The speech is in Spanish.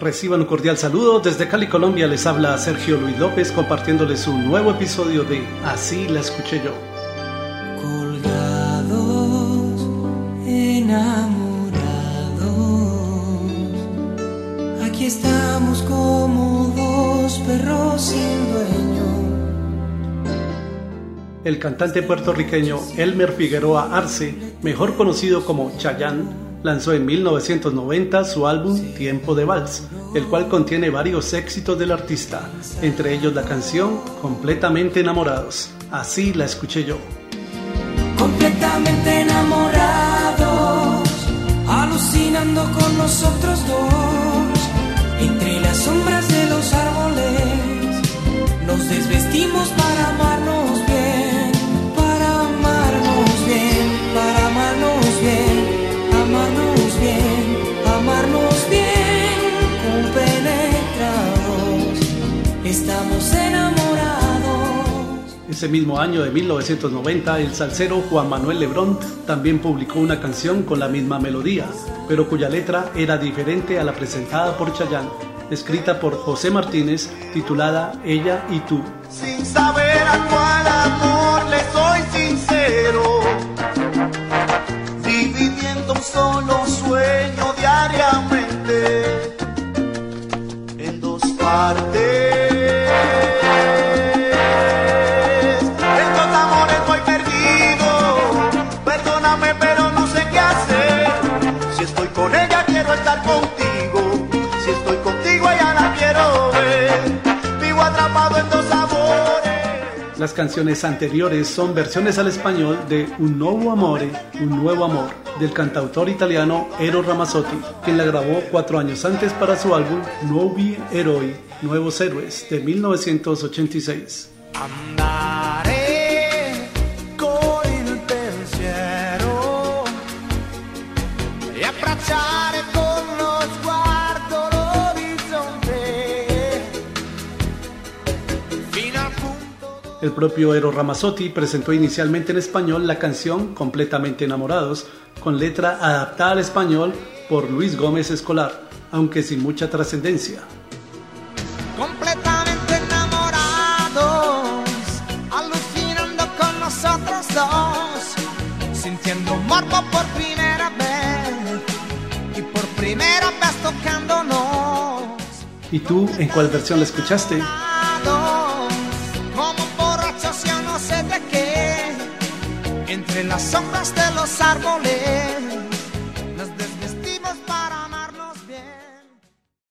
Reciban un cordial saludo. Desde Cali, Colombia, les habla Sergio Luis López compartiéndoles un nuevo episodio de Así la escuché yo. Colgados, enamorados, aquí estamos como dos perros sin dueño. El cantante puertorriqueño Elmer Figueroa Arce, mejor conocido como Chayán, lanzó en 1990 su álbum Tiempo de Vals, el cual contiene varios éxitos del artista, entre ellos la canción Completamente enamorados. Así la escuché yo. Completamente enamorados, alucinando con nosotros estamos enamorados. Ese mismo año de 1990, el salsero Juan Manuel Lebrón también publicó una canción con la misma melodía, pero cuya letra era diferente a la presentada por Chayanne, escrita por José Martínez, titulada Ella y tú. Sin saber a cuál amor le soy sincero, dividiendo un solo sueño diariamente en dos partes. Quiero estar contigo, si estoy contigo ella la quiero ver. Vivo atrapado en dos amores. Las canciones anteriores son versiones al español de Un nuevo amore, un nuevo amor, del cantautor italiano Ero Ramazzotti, quien la grabó cuatro años antes para su álbum Nuovi Eroi, Nuevos Héroes, de 1986. Andare con El propio Ero Ramazzotti presentó inicialmente en español la canción Completamente Enamorados, con letra adaptada al español por Luis Gómez Escolar, aunque sin mucha trascendencia. completamente enamorados, alucinando con nosotros dos, sintiendo morbo por primera vez y por primera vez tocándonos. ¿Y tú en cuál versión la escuchaste? Entre las sombras de los árboles,